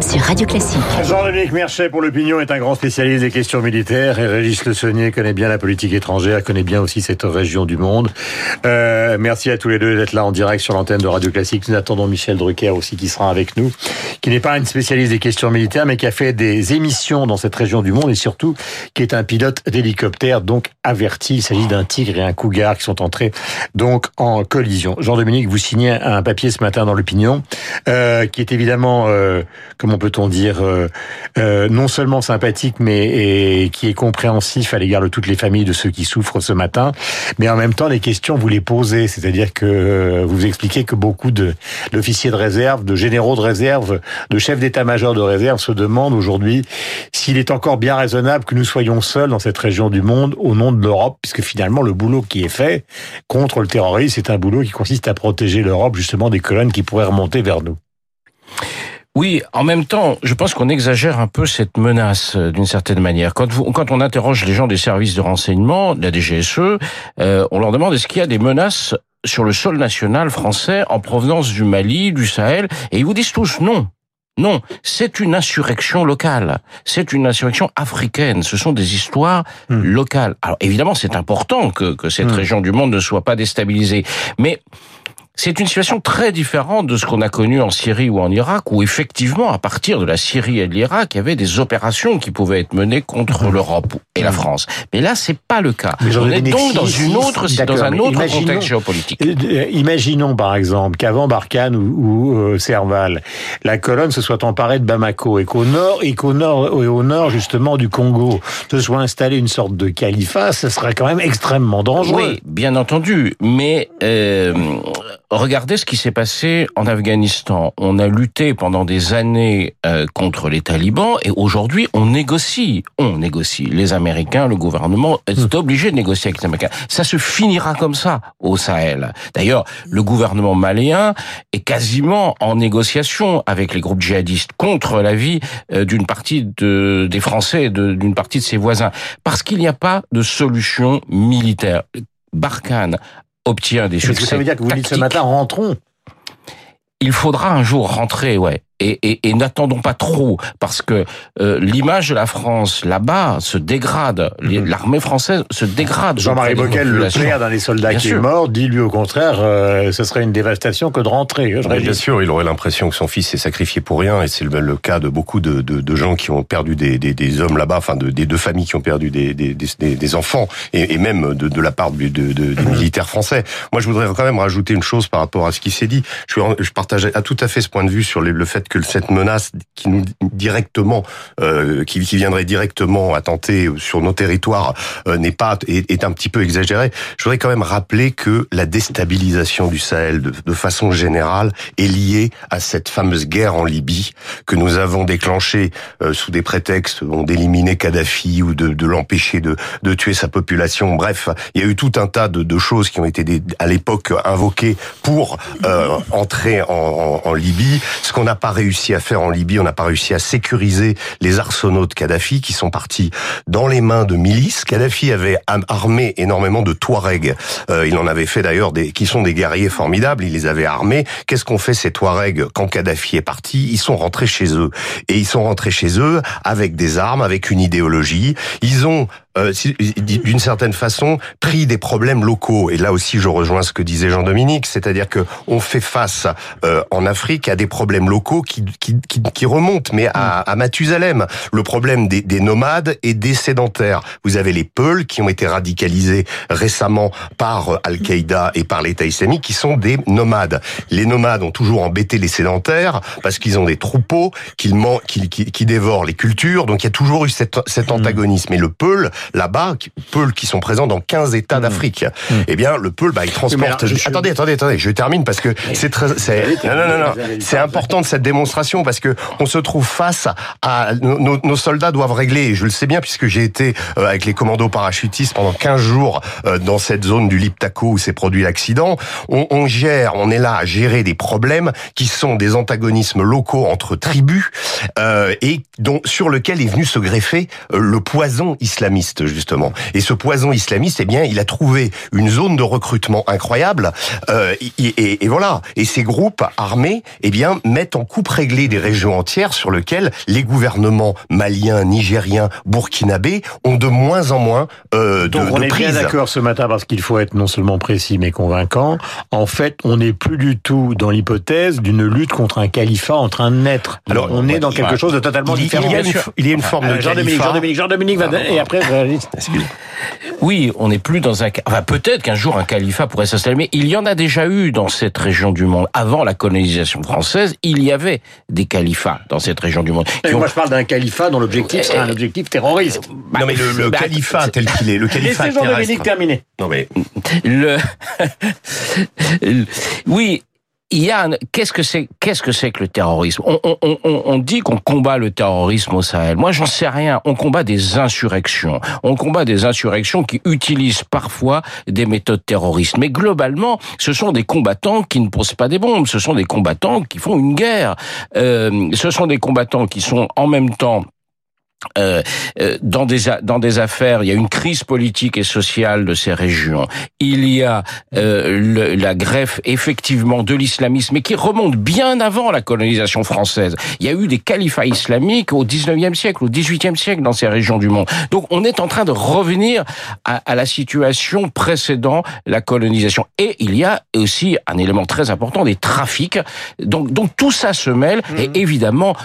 sur Radio Classique. Jean-Dominique Merchet pour l'opinion est un grand spécialiste des questions militaires et Régis Le Saunier connaît bien la politique étrangère, connaît bien aussi cette région du monde. Euh, merci à tous les deux d'être là en direct sur l'antenne de Radio Classique. Nous attendons Michel Drucker aussi qui sera avec nous, qui n'est pas une spécialiste des questions militaires mais qui a fait des émissions dans cette région du monde et surtout qui est un pilote d'hélicoptère donc averti. Il s'agit d'un tigre et un cougar qui sont entrés donc en collision. Jean-Dominique, vous signez un papier ce matin dans l'opinion euh, qui est évidemment euh, comment peut-on dire, euh, euh, non seulement sympathique, mais et, qui est compréhensif à l'égard de toutes les familles de ceux qui souffrent ce matin, mais en même temps, les questions, vous les posez, c'est-à-dire que euh, vous expliquez que beaucoup d'officiers de réserve, de généraux de réserve, de chefs d'état-major de réserve se demandent aujourd'hui s'il est encore bien raisonnable que nous soyons seuls dans cette région du monde au nom de l'Europe, puisque finalement, le boulot qui est fait contre le terrorisme, c'est un boulot qui consiste à protéger l'Europe justement des colonnes qui pourraient remonter vers nous. Oui, en même temps, je pense qu'on exagère un peu cette menace euh, d'une certaine manière. Quand, vous, quand on interroge les gens des services de renseignement, de la DGSE, euh, on leur demande est-ce qu'il y a des menaces sur le sol national français en provenance du Mali, du Sahel, et ils vous disent tous non. Non, c'est une insurrection locale, c'est une insurrection africaine, ce sont des histoires hmm. locales. Alors évidemment, c'est important que, que cette hmm. région du monde ne soit pas déstabilisée, mais c'est une situation très différente de ce qu'on a connu en Syrie ou en Irak, où effectivement, à partir de la Syrie et de l'Irak, il y avait des opérations qui pouvaient être menées contre mmh. l'Europe et la mmh. France. Mais là, c'est pas le cas. On est donc dans une autre, dans un autre contexte géopolitique. Euh, euh, imaginons par exemple qu'avant Barkhane ou, ou euh, Serval, la colonne se soit emparée de Bamako et qu'au nord et qu'au nord et au nord justement du Congo se soit installé une sorte de califat, ce serait quand même extrêmement dangereux. Oui, bien entendu, mais euh, Regardez ce qui s'est passé en Afghanistan. On a lutté pendant des années euh, contre les talibans et aujourd'hui on négocie. On négocie. Les Américains, le gouvernement est hmm. obligé de négocier avec les Américains. Ça se finira comme ça au Sahel. D'ailleurs, le gouvernement malien est quasiment en négociation avec les groupes djihadistes contre la vie euh, d'une partie de, des Français et d'une partie de ses voisins. Parce qu'il n'y a pas de solution militaire. Barkhane obtient des succès. ça veut dire que vous dites ce matin, rentrons? Il faudra un jour rentrer, ouais et, et, et n'attendons pas trop parce que euh, l'image de la France là-bas se dégrade. Mhm. L'armée française se dégrade. Jean-Marie Bockel, le père d'un des soldats qui est mort, dit lui au contraire, euh, ce serait une dévastation que de rentrer. bien sûr, il aurait l'impression que son fils s'est sacrifié pour rien, et c'est le, le, cas de beaucoup de, de, de, gens qui ont perdu des, des, des hommes là-bas, enfin de, des deux familles qui ont perdu des, des, des enfants, et, et, même de, de la part de, des mhm. militaires français. Moi, je voudrais quand même rajouter une chose par rapport à ce qui s'est dit. Je, je partage à tout à fait ce point de vue sur le fait que cette menace qui nous directement, euh, qui, qui, viendrait directement attenter sur nos territoires euh, n'est pas est, est, un petit peu exagérée. Je voudrais quand même rappeler que la déstabilisation du Sahel, de, de façon générale, est liée à cette fameuse guerre en Libye que nous avons déclenchée euh, sous des prétextes d'éliminer Kadhafi ou de, de l'empêcher de, de tuer sa population. Bref, il y a eu tout un tas de, de choses qui ont été des, à l'époque invoquées pour euh, entrer en, en, en Libye. Ce qu'on n'a pas réussi à faire en Libye, on n'a pas réussi à sécuriser les arsenaux de Kadhafi qui sont partis dans les mains de milices. Kadhafi avait armé énormément de Touaregs. Euh, il en avait fait d'ailleurs des qui sont des guerriers formidables. Il les avait armés. Qu'est-ce qu'ont fait ces Touaregs quand Kadhafi est parti? Ils sont rentrés chez et ils sont rentrés chez eux avec des armes, avec une idéologie. Ils ont euh, d'une certaine façon, pris des problèmes locaux. Et là aussi, je rejoins ce que disait Jean-Dominique, c'est-à-dire que on fait face euh, en Afrique à des problèmes locaux qui, qui, qui, qui remontent, mais à, à, Mathusalem. Le problème des, des, nomades et des sédentaires. Vous avez les Peuls qui ont été radicalisés récemment par euh, Al-Qaïda et par l'État islamique, qui sont des nomades. Les nomades ont toujours embêté les sédentaires parce qu'ils ont des troupeaux, qu'ils qui, qui, dévorent les cultures. Donc il y a toujours eu cet, cet mmh. antagonisme. Et le Peul là-bas, Peul qui sont présents dans 15 États mmh. d'Afrique. Mmh. Eh bien, le Peul, bah, il transporte. Attendez, attendez, attendez, je termine parce que c'est très, c'est non, non, non, c'est important de cette démonstration parce que on se trouve face à nos, nos soldats doivent régler. Et je le sais bien puisque j'ai été euh, avec les commandos parachutistes pendant 15 jours euh, dans cette zone du Liptako où s'est produit l'accident. On, on gère, on est là à gérer des problèmes qui sont des antagonismes locaux entre tribus euh, et dont sur lequel est venu se greffer euh, le poison islamiste. Islamiste justement. Et ce poison islamiste, eh bien, il a trouvé une zone de recrutement incroyable. Euh, et, et, voilà. Et ces groupes armés, eh bien, mettent en coupe réglée des régions entières sur lesquelles les gouvernements maliens, nigériens, burkinabés ont de moins en moins euh, de, Donc on est bien d'accord ce matin parce qu'il faut être non seulement précis mais convaincant. En fait, on n'est plus du tout dans l'hypothèse d'une lutte contre un califat en train de naître. Alors on est dans quelque chose de totalement différent. Il y a une, il y a une forme de Jean-Dominique, Jean-Dominique, Jean-Dominique va et après oui, on n'est plus dans un. Enfin, peut-être qu'un jour un califat pourrait s'installer, mais il y en a déjà eu dans cette région du monde. Avant la colonisation française, il y avait des califats dans cette région du monde. Moi, je parle d'un califat dont l'objectif serait un objectif terroriste. Bah, non, mais le, bah, califat tel qu'il est, le califat Laissez Jean-Dominique terminer. Non, mais le. oui, il y a qu'est-ce que c'est qu'est-ce que c'est que le terrorisme? On, on, on, on dit qu'on combat le terrorisme au Sahel. Moi, j'en sais rien. On combat des insurrections. On combat des insurrections qui utilisent parfois des méthodes terroristes. Mais globalement, ce sont des combattants qui ne posent pas des bombes. Ce sont des combattants qui font une guerre. Euh, ce sont des combattants qui sont en même temps euh, euh, dans des dans des affaires, il y a une crise politique et sociale de ces régions. Il y a euh, la greffe effectivement de l'islamisme, mais qui remonte bien avant la colonisation française. Il y a eu des califats islamiques au 19e siècle, au 18e siècle dans ces régions du monde. Donc on est en train de revenir à, à la situation précédant la colonisation. Et il y a aussi un élément très important des trafics. Donc donc tout ça se mêle et mmh. évidemment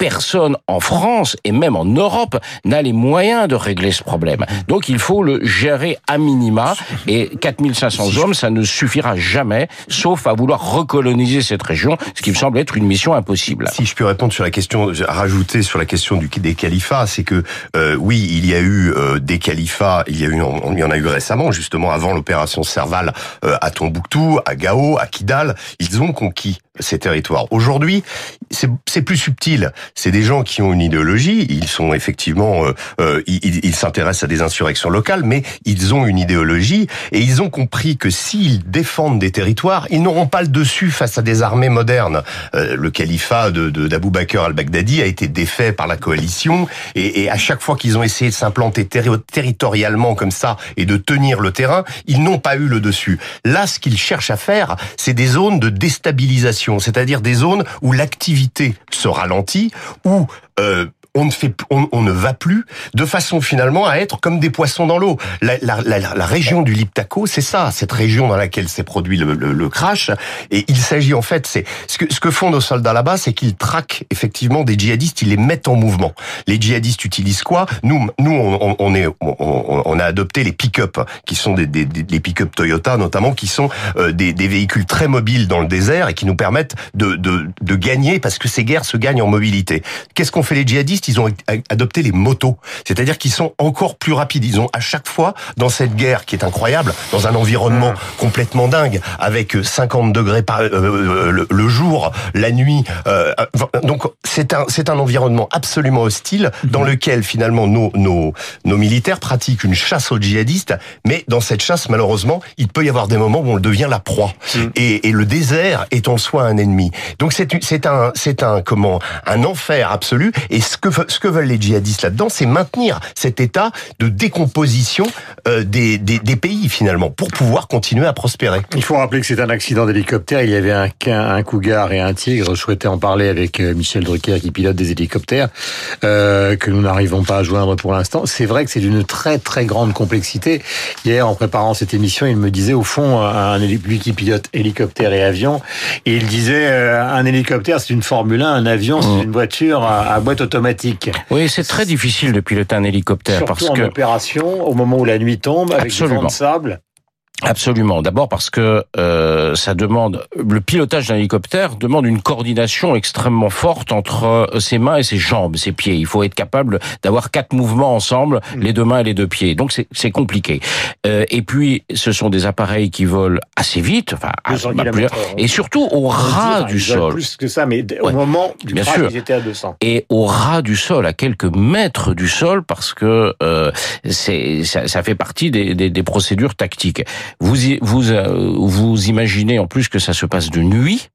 personne en France et même en Europe n'a les moyens de régler ce problème. Donc il faut le gérer à minima et 4500 hommes, ça ne suffira jamais, sauf à vouloir recoloniser cette région, ce qui me semble être une mission impossible. Si je peux répondre sur la question, rajouter sur la question du, des califats, c'est que euh, oui, il y a eu euh, des califats, il y a eu, il y en a eu récemment, justement avant l'opération Serval euh, à Tombouctou, à Gao, à Kidal, ils ont conquis ces territoires. Aujourd'hui, c'est plus subtil. C'est des gens qui ont une idéologie. Ils sont effectivement, euh, euh ils s'intéressent à des insurrections locales, mais ils ont une idéologie et ils ont compris que s'ils défendent des territoires, ils n'auront pas le dessus face à des armées modernes. Euh, le califat de d'Abou Bakr al-Baghdadi a été défait par la coalition et, et à chaque fois qu'ils ont essayé de s'implanter territorialement comme ça et de tenir le terrain, ils n'ont pas eu le dessus. Là, ce qu'ils cherchent à faire, c'est des zones de déstabilisation c'est-à-dire des zones où l'activité se ralentit, où euh, on ne fait, on, ne va plus de façon finalement à être comme des poissons dans l'eau. La, la, la, région du Liptako, c'est ça, cette région dans laquelle s'est produit le, le, crash. Et il s'agit en fait, c'est ce que, ce que font nos soldats là-bas, c'est qu'ils traquent effectivement des djihadistes, ils les mettent en mouvement. Les djihadistes utilisent quoi? Nous, nous, on, on est, on, a adopté les pick-up, qui sont des, des, des pick-up Toyota notamment, qui sont euh, des, des, véhicules très mobiles dans le désert et qui nous permettent de, de, de gagner parce que ces guerres se gagnent en mobilité. Qu'est-ce qu'on fait les djihadistes? Ils ont adopté les motos. C'est-à-dire qu'ils sont encore plus rapides. Ils ont à chaque fois, dans cette guerre qui est incroyable, dans un environnement ah. complètement dingue, avec 50 degrés par, euh, euh, le, jour, la nuit. Euh, donc c'est un, c'est un environnement absolument hostile dans mhm. lequel finalement nos, nos, nos militaires pratiquent une chasse aux djihadistes. Mais dans cette chasse, malheureusement, il peut y avoir des moments où on devient la proie. Mhm. Et, et le désert est en soi un ennemi. Donc c'est, c'est un, c'est un, comment, un enfer absolu. Et ce que ce que veulent les djihadistes là-dedans, c'est maintenir cet état de décomposition euh, des, des, des, pays finalement pour pouvoir continuer à prospérer. Il faut rappeler que c'est un accident d'hélicoptère. Il y avait un, un cougar et un tigre. Je souhaitais en parler avec euh, Michel Drucker qui pilote des hélicoptères euh, que nous n'arrivons pas à joindre pour l'instant. C'est vrai que c'est d'une très très grande complexité. Hier, en préparant cette émission, il me disait au fond, un, lui qui pilote hélicoptère et avion, et il disait euh, un hélicoptère c'est une Formule 1, un avion c'est mmh. une voiture à, à boîte automatique. Oui, c'est très difficile de piloter un hélicoptère Surtout parce en que opération, au moment où la nuit tombe, avec Absolument. du vent de sable. Absolument. D'abord parce que euh, ça demande le pilotage d'un hélicoptère demande une coordination extrêmement forte entre euh, ses mains et ses jambes, ses pieds. Il faut être capable d'avoir quatre mouvements ensemble, mm. les deux mains et les deux pieds. Donc c'est compliqué. Euh, et puis ce sont des appareils qui volent assez vite, enfin plus, et surtout au ras du sol. Plus que ça, mais au moment du Bien sûr. ils étaient à 200. Et au ras du sol, à quelques mètres du sol, parce que euh, c'est ça, ça, fait partie des, des, des procédures tactiques. Vous, vous, euh, vous imaginez en plus que ça se passe de nuit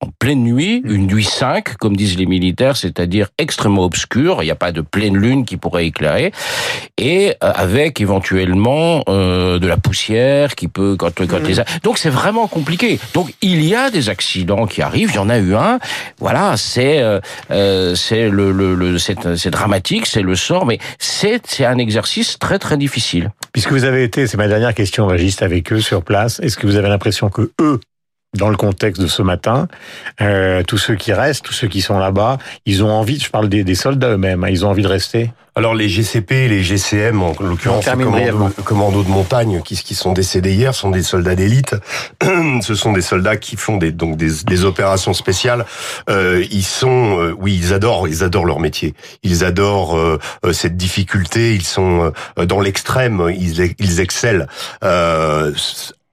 en pleine nuit, une nuit 5, comme disent les militaires, c'est-à-dire extrêmement obscure, il n'y a pas de pleine lune qui pourrait éclairer, et euh, avec éventuellement euh, de la poussière qui peut quand, quand les donc c'est vraiment compliqué. Donc il y a des accidents qui arrivent, il y en a eu un, voilà, c'est euh, c'est le, le, le c'est dramatique, c'est le sort, mais c'est c'est un exercice très très difficile. Puisque vous avez été, c'est ma dernière question, Régiste, avec eux sur place, est-ce que vous avez l'impression que eux dans le contexte de ce matin, euh, tous ceux qui restent, tous ceux qui sont là-bas, ils ont envie, je parle des, des soldats eux-mêmes, hein, ils ont envie de rester alors les GCP, les GCM, en l'occurrence les commandos, commando de montagne, qui, qui sont décédés hier, sont des soldats d'élite. Ce sont des soldats qui font des, donc des, des opérations spéciales. Euh, ils sont, euh, oui, ils adorent, ils adorent leur métier. Ils adorent euh, euh, cette difficulté. Ils sont dans l'extrême. Ils, ils excellent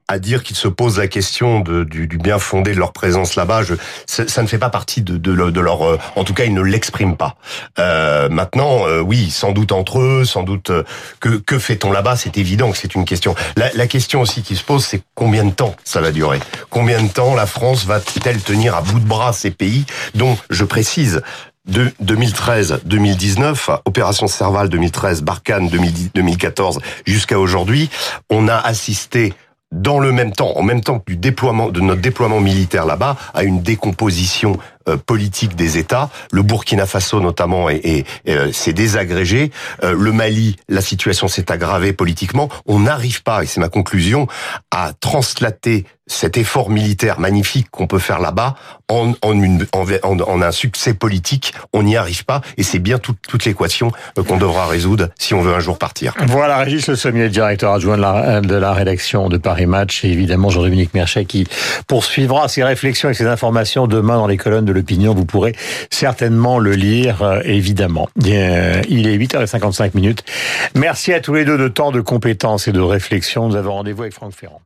à dire qu'ils se posent la question de, du, du, bien fondé de leur présence là-bas, ça, ça, ne fait pas partie de, de, de leur... Euh, en tout cas, ils ne l'expriment pas. Euh, maintenant, euh, oui, sans doute entre eux, sans doute... Euh, que, que fait-on là-bas? C'est évident que c'est une question. La, la, question aussi qui se pose, c'est combien de temps ça va durer? Combien de temps la France va-t-elle tenir à bout de bras ces pays dont, je précise, de 2013-2019, Opération Serval 2013, Barkhane 2014, jusqu'à aujourd'hui, on a assisté dans le même temps, en même temps du déploiement de notre déploiement militaire là-bas, à une décomposition euh, politique des États. Le Burkina Faso notamment s'est euh, désagrégé. Euh, le Mali, la situation s'est aggravée politiquement. On n'arrive pas, et c'est ma conclusion, à translater cet effort militaire magnifique qu'on peut faire là-bas en, en, une, en, en, un succès politique, on n'y arrive pas et c'est bien toute, l'équation qu'on devra résoudre si on veut un jour partir. Voilà, Régis Le Sommier, directeur adjoint de la, de la rédaction de Paris Match et évidemment Jean-Dominique Merchet qui poursuivra ses réflexions et ses informations demain dans les colonnes de l'opinion. Vous pourrez certainement le lire, euh, évidemment. il est 8h55 minutes. Merci à tous les deux de temps, de compétences et de réflexion. Nous avons rendez-vous avec Franck Ferrand.